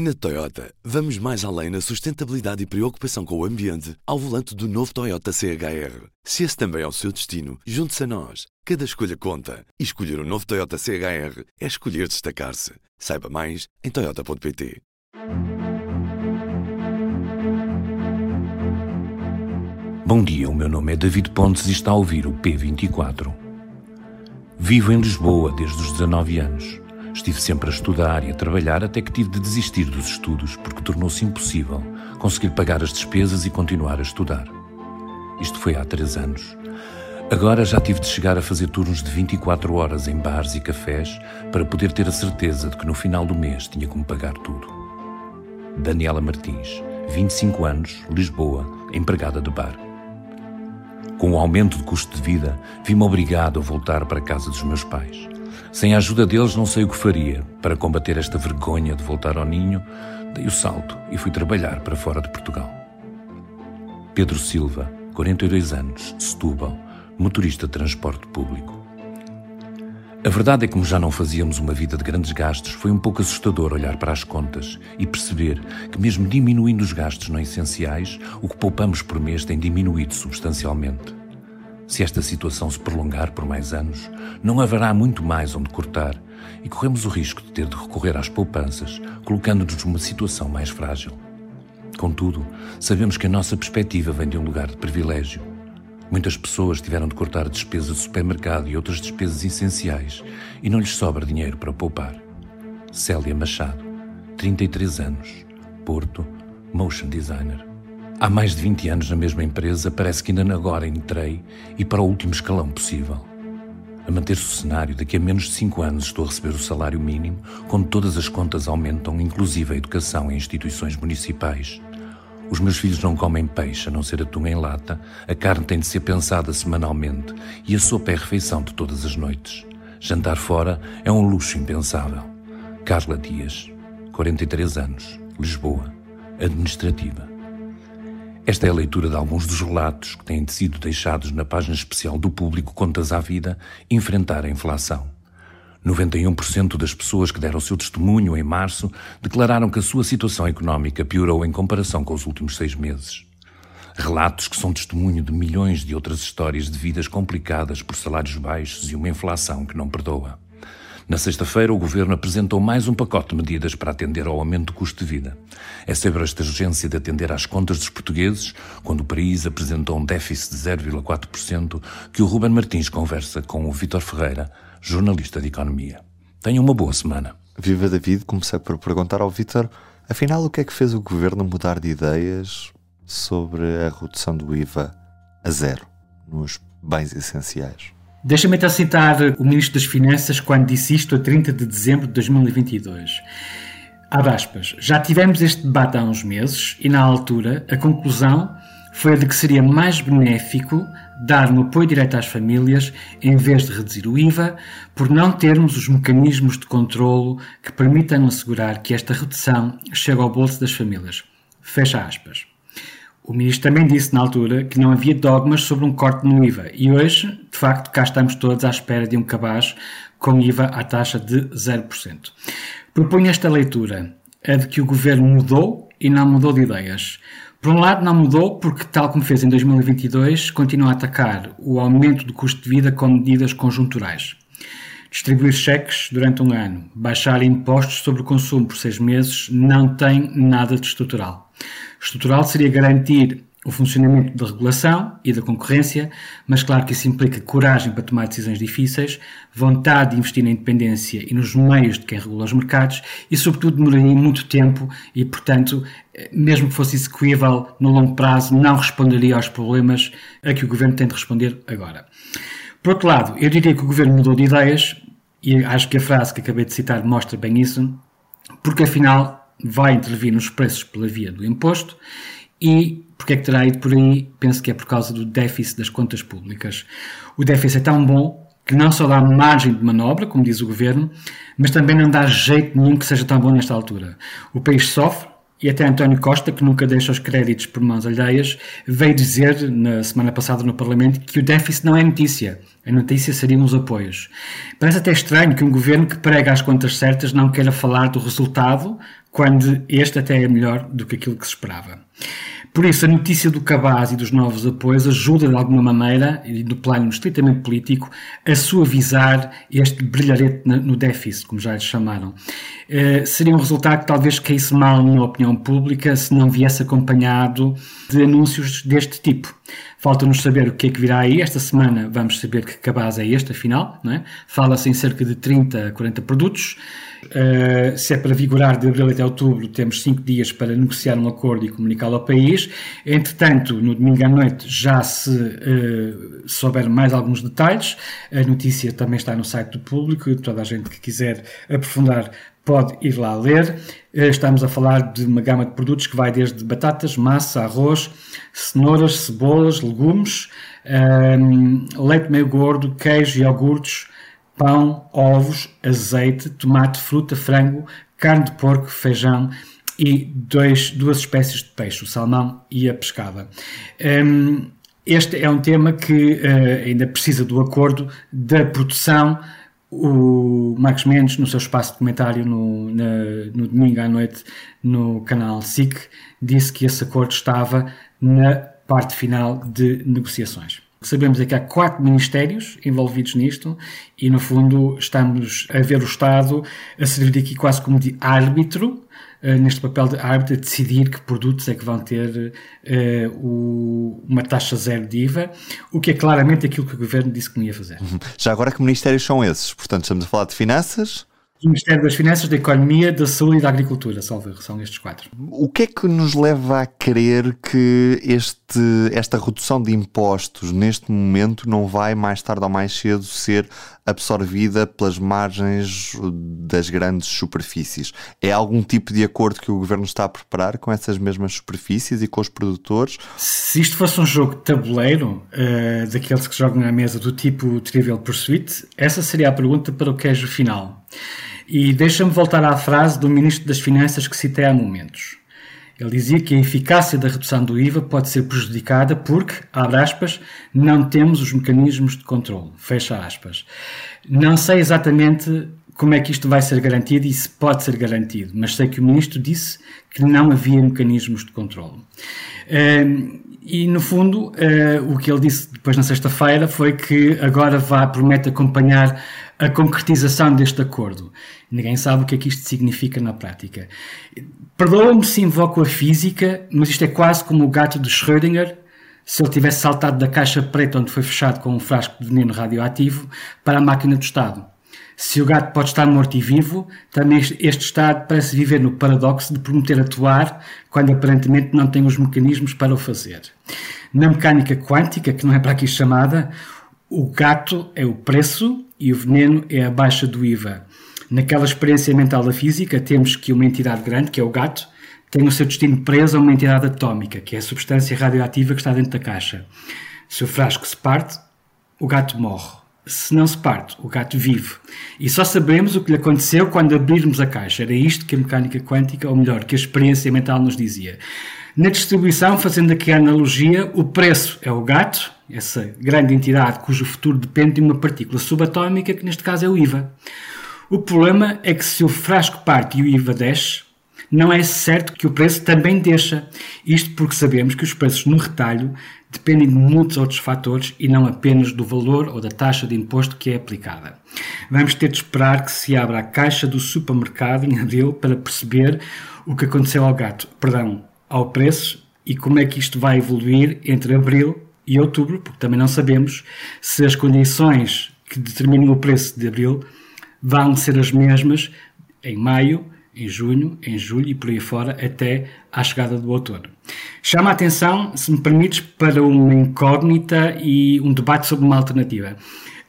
Na Toyota, vamos mais além na sustentabilidade e preocupação com o ambiente ao volante do novo Toyota CHR. Se esse também é o seu destino, junte-se a nós. Cada escolha conta. E escolher o um novo Toyota CHR é escolher destacar-se. Saiba mais em Toyota.pt. Bom dia, o meu nome é David Pontes e está a ouvir o P24. Vivo em Lisboa desde os 19 anos. Estive sempre a estudar e a trabalhar até que tive de desistir dos estudos porque tornou-se impossível conseguir pagar as despesas e continuar a estudar. Isto foi há três anos. Agora já tive de chegar a fazer turnos de 24 horas em bares e cafés para poder ter a certeza de que no final do mês tinha como pagar tudo. Daniela Martins, 25 anos, Lisboa, empregada de bar. Com o aumento de custo de vida, vi-me obrigado a voltar para a casa dos meus pais. Sem a ajuda deles, não sei o que faria. Para combater esta vergonha de voltar ao ninho, dei o salto e fui trabalhar para fora de Portugal. Pedro Silva, 42 anos, Setúbal, motorista de transporte público. A verdade é que, como já não fazíamos uma vida de grandes gastos, foi um pouco assustador olhar para as contas e perceber que, mesmo diminuindo os gastos não essenciais, o que poupamos por mês tem diminuído substancialmente. Se esta situação se prolongar por mais anos, não haverá muito mais onde cortar e corremos o risco de ter de recorrer às poupanças, colocando-nos numa situação mais frágil. Contudo, sabemos que a nossa perspectiva vem de um lugar de privilégio. Muitas pessoas tiveram de cortar despesas de supermercado e outras despesas essenciais e não lhes sobra dinheiro para poupar. Célia Machado, 33 anos, Porto, Motion Designer. Há mais de 20 anos na mesma empresa, parece que ainda agora entrei e para o último escalão possível. A manter-se o cenário, daqui a menos de 5 anos estou a receber o salário mínimo, quando todas as contas aumentam, inclusive a educação em instituições municipais. Os meus filhos não comem peixe, a não ser atum em lata, a carne tem de ser pensada semanalmente e a sopa é a refeição de todas as noites. Jantar fora é um luxo impensável. Carla Dias, 43 anos, Lisboa, administrativa. Esta é a leitura de alguns dos relatos que têm sido deixados na página especial do público Contas à Vida enfrentar a inflação. 91% das pessoas que deram o seu testemunho em março declararam que a sua situação económica piorou em comparação com os últimos seis meses. Relatos que são testemunho de milhões de outras histórias de vidas complicadas por salários baixos e uma inflação que não perdoa. Na sexta-feira, o Governo apresentou mais um pacote de medidas para atender ao aumento do custo de vida. É sobre esta urgência de atender às contas dos portugueses, quando o país apresentou um déficit de 0,4%, que o Ruben Martins conversa com o Vítor Ferreira, jornalista de Economia. Tenha uma boa semana. Viva David, comecei por perguntar ao Vítor, afinal, o que é que fez o Governo mudar de ideias sobre a redução do IVA a zero nos bens essenciais? Deixa-me então citar o Ministro das Finanças quando disse isto a 30 de dezembro de 2022. Abre aspas. Já tivemos este debate há uns meses e, na altura, a conclusão foi a de que seria mais benéfico dar um apoio direto às famílias em vez de reduzir o IVA, por não termos os mecanismos de controlo que permitam assegurar que esta redução chegue ao bolso das famílias. Fecha aspas. O ministro também disse na altura que não havia dogmas sobre um corte no IVA e hoje, de facto, cá estamos todos à espera de um cabaz com IVA à taxa de 0%. Proponho esta leitura, a de que o governo mudou e não mudou de ideias. Por um lado, não mudou porque, tal como fez em 2022, continua a atacar o aumento do custo de vida com medidas conjunturais. Distribuir cheques durante um ano, baixar impostos sobre o consumo por seis meses, não tem nada de estrutural. Estrutural seria garantir o funcionamento da regulação e da concorrência, mas claro que isso implica coragem para tomar decisões difíceis, vontade de investir na independência e nos meios de quem regula os mercados e, sobretudo, demoraria muito tempo e, portanto, mesmo que fosse execuível no longo prazo, não responderia aos problemas a que o governo tem de responder agora. Por outro lado, eu diria que o governo mudou de ideias e acho que a frase que acabei de citar mostra bem isso, porque afinal vai intervir nos preços pela via do imposto e porque é que terá ido por aí? Penso que é por causa do déficit das contas públicas. O déficit é tão bom que não só dá margem de manobra, como diz o governo, mas também não dá jeito nenhum que seja tão bom nesta altura. O país sofre, e até António Costa, que nunca deixa os créditos por mãos alheias, veio dizer na semana passada no Parlamento que o déficit não é notícia. A notícia seriam os apoios. Parece até estranho que um governo que prega as contas certas não queira falar do resultado quando este até é melhor do que aquilo que se esperava. Por isso, a notícia do cabaz e dos novos apoios ajuda de alguma maneira, e no plano estritamente político, a suavizar este brilharete no déficit, como já lhe chamaram. Uh, seria um resultado que talvez caísse mal na opinião pública se não viesse acompanhado de anúncios deste tipo. Falta-nos saber o que é que virá aí. Esta semana vamos saber que cabaz é este, afinal. É? Fala-se em cerca de 30 a 40 produtos. Uh, se é para vigorar de abril até outubro, temos 5 dias para negociar um acordo e comunicá-lo ao país. Entretanto, no domingo à noite já se uh, souber mais alguns detalhes. A notícia também está no site do público. Toda a gente que quiser aprofundar pode ir lá ler. Eh, estamos a falar de uma gama de produtos que vai desde batatas, massa, arroz, cenouras, cebolas, legumes, um, ehm, leite meio gordo, queijo, iogurtes, pão, ovos, azeite, tomate, fruta, frango, carne de porco, feijão e dois, duas espécies de peixe, o salmão e a pescada. Um, este é um tema que uh, ainda precisa do acordo da produção o Marcos Mendes, no seu espaço de comentário no, na, no domingo à noite no canal SIC, disse que esse acordo estava na parte final de negociações. Sabemos é que há quatro ministérios envolvidos nisto e, no fundo, estamos a ver o Estado a servir aqui quase como de árbitro eh, neste papel de árbitro, a decidir que produtos é que vão ter uh, o, uma taxa zero de IVA, o que é claramente aquilo que o governo disse que não ia fazer. Uhum. Já agora, que ministérios são esses? Portanto, estamos a falar de finanças, do Ministério das Finanças, da Economia, da Saúde e da Agricultura, salve, são estes quatro. O que é que nos leva a crer que este, esta redução de impostos neste momento não vai mais tarde ou mais cedo ser absorvida pelas margens das grandes superfícies? É algum tipo de acordo que o Governo está a preparar com essas mesmas superfícies e com os produtores? Se isto fosse um jogo de tabuleiro, uh, daqueles que jogam à mesa do tipo Trivial Pursuit, essa seria a pergunta para o queijo final. E deixa-me voltar à frase do Ministro das Finanças que citei há momentos. Ele dizia que a eficácia da redução do IVA pode ser prejudicada porque, abre aspas, não temos os mecanismos de controle. Fecha aspas. Não sei exatamente como é que isto vai ser garantido e se pode ser garantido, mas sei que o Ministro disse que não havia mecanismos de controle. Um, e, no fundo, uh, o que ele disse depois na sexta-feira foi que agora vá, promete acompanhar a concretização deste acordo. Ninguém sabe o que é que isto significa na prática. Perdoa-me se invoco a física, mas isto é quase como o gato de Schrödinger, se ele tivesse saltado da caixa preta onde foi fechado com um frasco de veneno radioativo para a máquina do Estado. Se o gato pode estar morto e vivo, também este Estado parece viver no paradoxo de prometer atuar quando aparentemente não tem os mecanismos para o fazer. Na mecânica quântica, que não é para aqui chamada, o gato é o preço e o veneno é a baixa do IVA. Naquela experiência mental da física, temos que uma entidade grande, que é o gato, tem o seu destino preso a uma entidade atómica, que é a substância radioativa que está dentro da caixa. Se o frasco se parte, o gato morre se não se parte, o gato vive. E só sabemos o que lhe aconteceu quando abrirmos a caixa. Era isto que a mecânica quântica, ou melhor, que a experiência mental nos dizia. Na distribuição, fazendo aqui a analogia, o preço é o gato, essa grande entidade cujo futuro depende de uma partícula subatómica, que neste caso é o IVA. O problema é que se o frasco parte e o IVA desce, não é certo que o preço também deixa. Isto porque sabemos que os preços no retalho dependem de muitos outros fatores e não apenas do valor ou da taxa de imposto que é aplicada. Vamos ter de esperar que se abra a caixa do supermercado em abril para perceber o que aconteceu ao gato, perdão, ao preço e como é que isto vai evoluir entre abril e outubro, porque também não sabemos se as condições que determinam o preço de abril vão ser as mesmas em maio, em junho, em julho e por aí fora até à chegada do outono. Chama a atenção, se me permites, para uma incógnita e um debate sobre uma alternativa.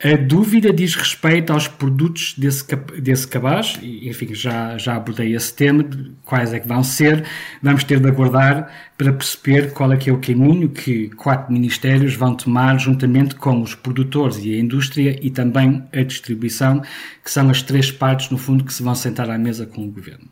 A dúvida diz respeito aos produtos desse, desse cabaz, enfim, já, já abordei esse tema, quais é que vão ser. Vamos ter de aguardar para perceber qual é que é o caminho que quatro ministérios vão tomar juntamente com os produtores e a indústria e também a distribuição, que são as três partes, no fundo, que se vão sentar à mesa com o governo.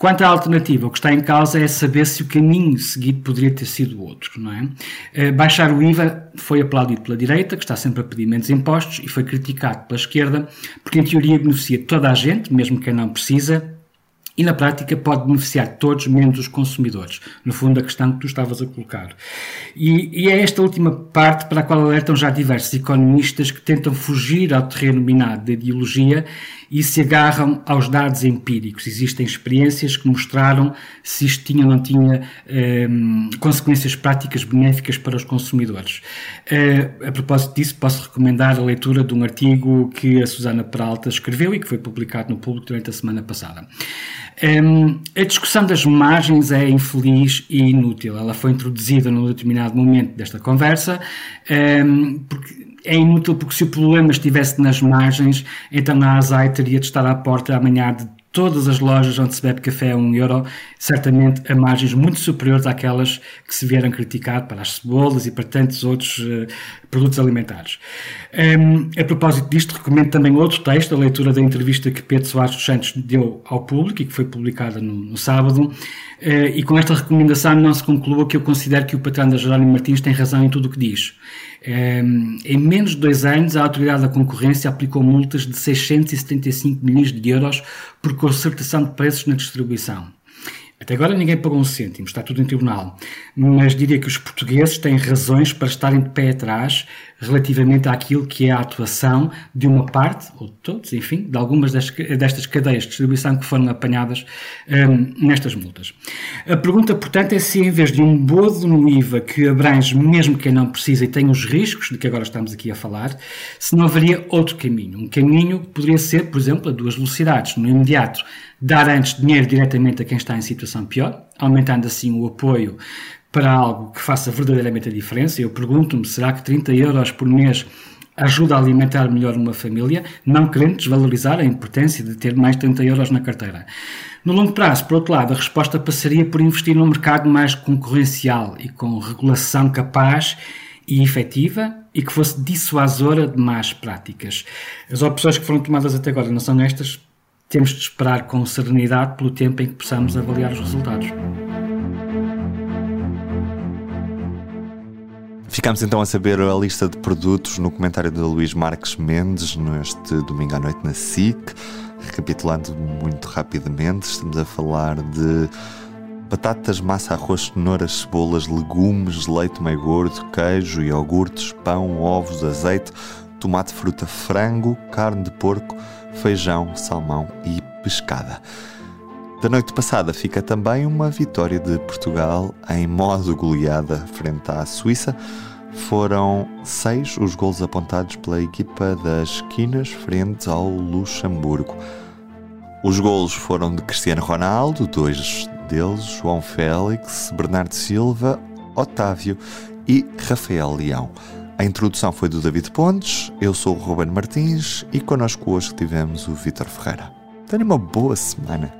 Quanto à alternativa, o que está em causa é saber se o caminho seguido poderia ter sido outro, não é? Eh, baixar o IVA foi aplaudido pela direita, que está sempre a pedir menos impostos, e foi criticado pela esquerda, porque em teoria beneficia toda a gente, mesmo quem não precisa, e na prática pode beneficiar todos menos os consumidores. No fundo, a questão que tu estavas a colocar. E, e, é esta última parte para a qual alertam já diversos economistas que tentam fugir ao terreno minado da ideologia e se agarram aos dados empíricos. Existem experiências que mostraram se isto tinha ou não tinha eh, consequências práticas benéficas para os consumidores. Eh, a propósito disso, posso recomendar a leitura de um artigo que a Susana Peralta escreveu e que foi publicado no público durante a semana passada. Um, a discussão das margens é infeliz e inútil. Ela foi introduzida num determinado momento desta conversa, um, porque é inútil porque se o problema estivesse nas margens, então a ASAI teria de estar à porta amanhã de todas as lojas onde se bebe café a 1 euro, certamente a margens muito superiores àquelas que se vieram criticar para as cebolas e para tantos outros uh, produtos alimentares. Um, a propósito disto, recomendo também outro texto, a leitura da entrevista que Pedro Soares dos Santos deu ao público e que foi publicada no, no sábado, uh, e com esta recomendação não se conclua que eu considero que o patrão da Jerónimo Martins tem razão em tudo o que diz. Ehm, em menos de dois anos, a Autoridade da Concorrência aplicou multas de 675 milhões de euros por concertação de preços na distribuição. Até agora ninguém pagou um cêntimo, está tudo em tribunal. Mas diria que os portugueses têm razões para estarem de pé atrás relativamente àquilo que é a atuação de uma parte, ou de todos, enfim, de algumas destas cadeias de distribuição que foram apanhadas um, nestas multas. A pergunta, portanto, é se em vez de um bodo no IVA que abrange mesmo quem não precisa e tem os riscos de que agora estamos aqui a falar, se não haveria outro caminho. Um caminho que poderia ser, por exemplo, a duas velocidades. No imediato, dar antes dinheiro diretamente a quem está em situação pior, aumentando assim o apoio para algo que faça verdadeiramente a diferença. Eu pergunto-me, será que 30 euros por mês ajuda a alimentar melhor uma família, não querendo desvalorizar a importância de ter mais de 30 euros na carteira. No longo prazo, por outro lado, a resposta passaria por investir num mercado mais concorrencial e com regulação capaz e efetiva e que fosse dissuasora de más práticas. As opções que foram tomadas até agora não são estas. Temos de esperar com serenidade pelo tempo em que possamos avaliar os resultados. Ficamos então a saber a lista de produtos no comentário de Luís Marques Mendes neste domingo à noite na SIC. Recapitulando muito rapidamente, estamos a falar de batatas, massa, arroz, cenouras, cebolas, legumes, leite meio gordo, queijo, iogurtes, pão, ovos, azeite, tomate, fruta, frango, carne de porco, feijão, salmão e pescada. Da noite passada fica também uma vitória de Portugal em modo goleada frente à Suíça. Foram seis os gols apontados pela equipa das esquinas frente ao Luxemburgo. Os gols foram de Cristiano Ronaldo, dois deles, João Félix, Bernardo Silva, Otávio e Rafael Leão. A introdução foi do David Pontes, eu sou o Ruben Martins e connosco hoje tivemos o Vitor Ferreira. Tenha uma boa semana